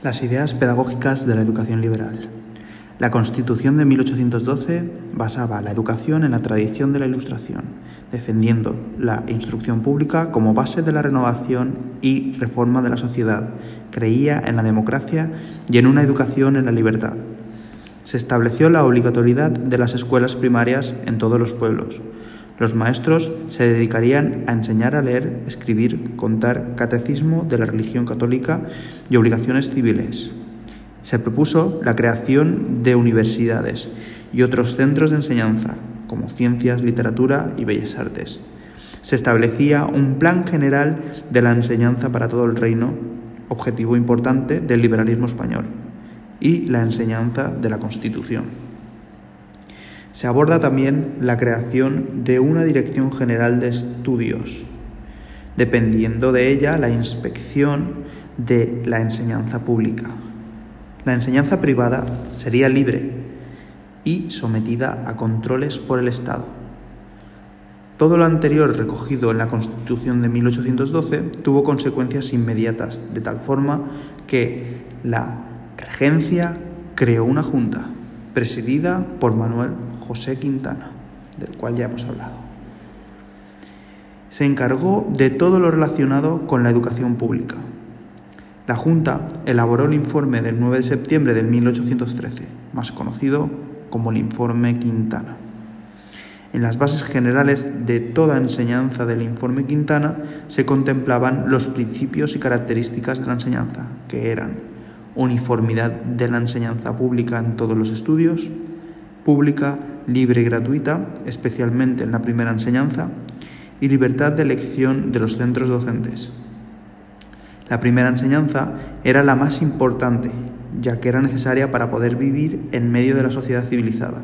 Las ideas pedagógicas de la educación liberal. La Constitución de 1812 basaba la educación en la tradición de la Ilustración, defendiendo la instrucción pública como base de la renovación y reforma de la sociedad. Creía en la democracia y en una educación en la libertad. Se estableció la obligatoriedad de las escuelas primarias en todos los pueblos. Los maestros se dedicarían a enseñar a leer, escribir, contar, catecismo de la religión católica y obligaciones civiles. Se propuso la creación de universidades y otros centros de enseñanza, como ciencias, literatura y bellas artes. Se establecía un plan general de la enseñanza para todo el reino, objetivo importante del liberalismo español, y la enseñanza de la Constitución. Se aborda también la creación de una Dirección General de Estudios, dependiendo de ella la inspección de la enseñanza pública. La enseñanza privada sería libre y sometida a controles por el Estado. Todo lo anterior recogido en la Constitución de 1812 tuvo consecuencias inmediatas, de tal forma que la regencia creó una junta presidida por Manuel José Quintana, del cual ya hemos hablado. Se encargó de todo lo relacionado con la educación pública. La Junta elaboró el informe del 9 de septiembre de 1813, más conocido como el Informe Quintana. En las bases generales de toda enseñanza del informe Quintana se contemplaban los principios y características de la enseñanza, que eran uniformidad de la enseñanza pública en todos los estudios, pública, libre y gratuita, especialmente en la primera enseñanza, y libertad de elección de los centros docentes. La primera enseñanza era la más importante, ya que era necesaria para poder vivir en medio de la sociedad civilizada,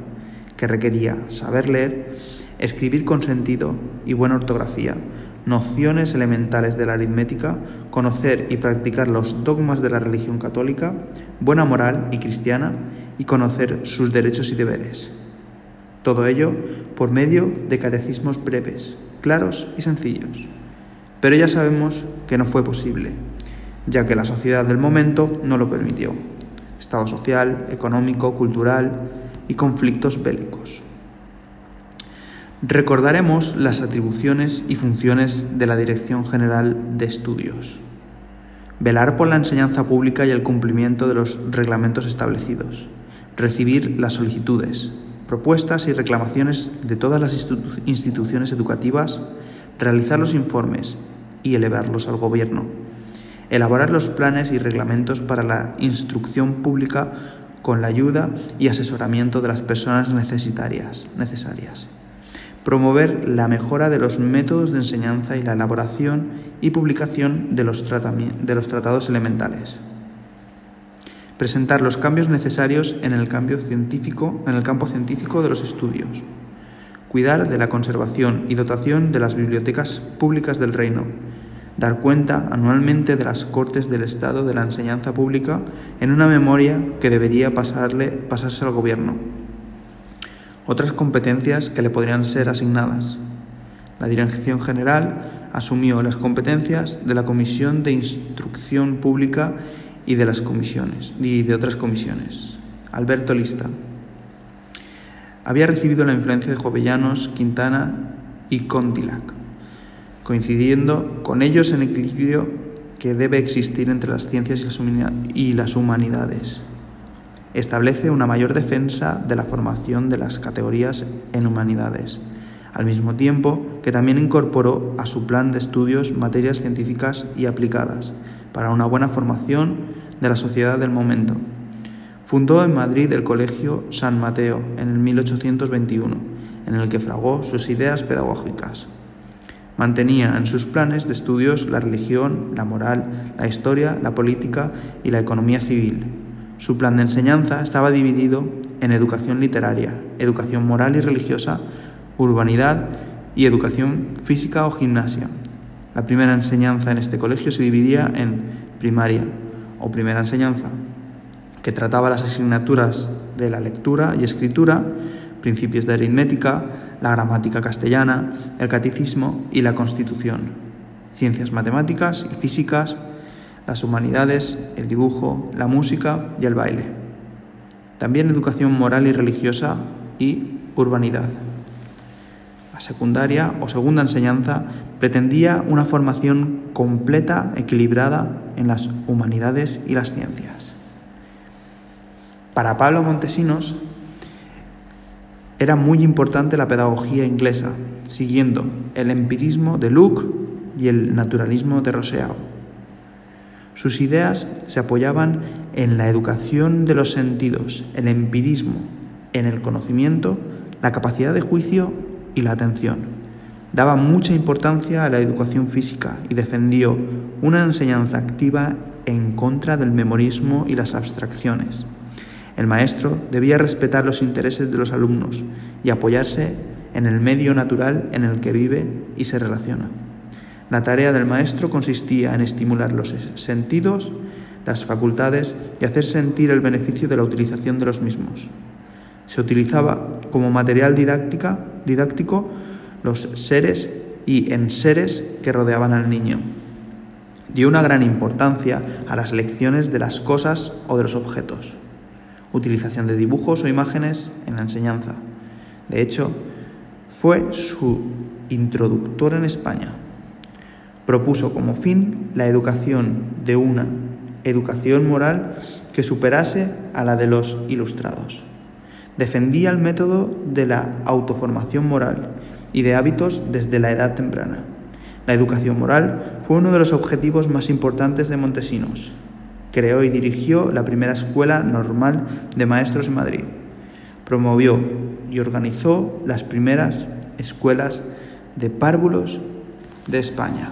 que requería saber leer, escribir con sentido y buena ortografía, nociones elementales de la aritmética, conocer y practicar los dogmas de la religión católica, buena moral y cristiana, y conocer sus derechos y deberes. Todo ello por medio de catecismos breves, claros y sencillos. Pero ya sabemos que no fue posible, ya que la sociedad del momento no lo permitió. Estado social, económico, cultural y conflictos bélicos. Recordaremos las atribuciones y funciones de la Dirección General de Estudios. Velar por la enseñanza pública y el cumplimiento de los reglamentos establecidos. Recibir las solicitudes, propuestas y reclamaciones de todas las instituciones educativas. Realizar los informes y elevarlos al Gobierno. Elaborar los planes y reglamentos para la instrucción pública con la ayuda y asesoramiento de las personas necesitarias, necesarias promover la mejora de los métodos de enseñanza y la elaboración y publicación de los, de los tratados elementales. Presentar los cambios necesarios en el, cambio científico, en el campo científico de los estudios. Cuidar de la conservación y dotación de las bibliotecas públicas del Reino. Dar cuenta anualmente de las Cortes del Estado de la Enseñanza Pública en una memoria que debería pasarle, pasarse al Gobierno otras competencias que le podrían ser asignadas. La Dirección General asumió las competencias de la Comisión de Instrucción Pública y de las comisiones y de otras comisiones. Alberto Lista había recibido la influencia de Jovellanos, Quintana y Contilac, coincidiendo con ellos en equilibrio que debe existir entre las ciencias y las humanidades establece una mayor defensa de la formación de las categorías en humanidades, al mismo tiempo que también incorporó a su plan de estudios materias científicas y aplicadas para una buena formación de la sociedad del momento. Fundó en Madrid el Colegio San Mateo en el 1821, en el que fragó sus ideas pedagógicas. Mantenía en sus planes de estudios la religión, la moral, la historia, la política y la economía civil, su plan de enseñanza estaba dividido en educación literaria, educación moral y religiosa, urbanidad y educación física o gimnasia. La primera enseñanza en este colegio se dividía en primaria o primera enseñanza, que trataba las asignaturas de la lectura y escritura, principios de aritmética, la gramática castellana, el catecismo y la constitución, ciencias matemáticas y físicas, las humanidades, el dibujo, la música y el baile. También educación moral y religiosa y urbanidad. La secundaria o segunda enseñanza pretendía una formación completa, equilibrada en las humanidades y las ciencias. Para Pablo Montesinos era muy importante la pedagogía inglesa, siguiendo el empirismo de Luke y el naturalismo de Rousseau. Sus ideas se apoyaban en la educación de los sentidos, el empirismo, en el conocimiento, la capacidad de juicio y la atención. Daba mucha importancia a la educación física y defendió una enseñanza activa en contra del memorismo y las abstracciones. El maestro debía respetar los intereses de los alumnos y apoyarse en el medio natural en el que vive y se relaciona. La tarea del maestro consistía en estimular los sentidos, las facultades y hacer sentir el beneficio de la utilización de los mismos. Se utilizaba como material didáctica, didáctico los seres y enseres que rodeaban al niño. Dio una gran importancia a las lecciones de las cosas o de los objetos. Utilización de dibujos o imágenes en la enseñanza. De hecho, fue su introductor en España propuso como fin la educación de una educación moral que superase a la de los ilustrados. Defendía el método de la autoformación moral y de hábitos desde la edad temprana. La educación moral fue uno de los objetivos más importantes de Montesinos. Creó y dirigió la primera escuela normal de maestros en Madrid. Promovió y organizó las primeras escuelas de párvulos de España.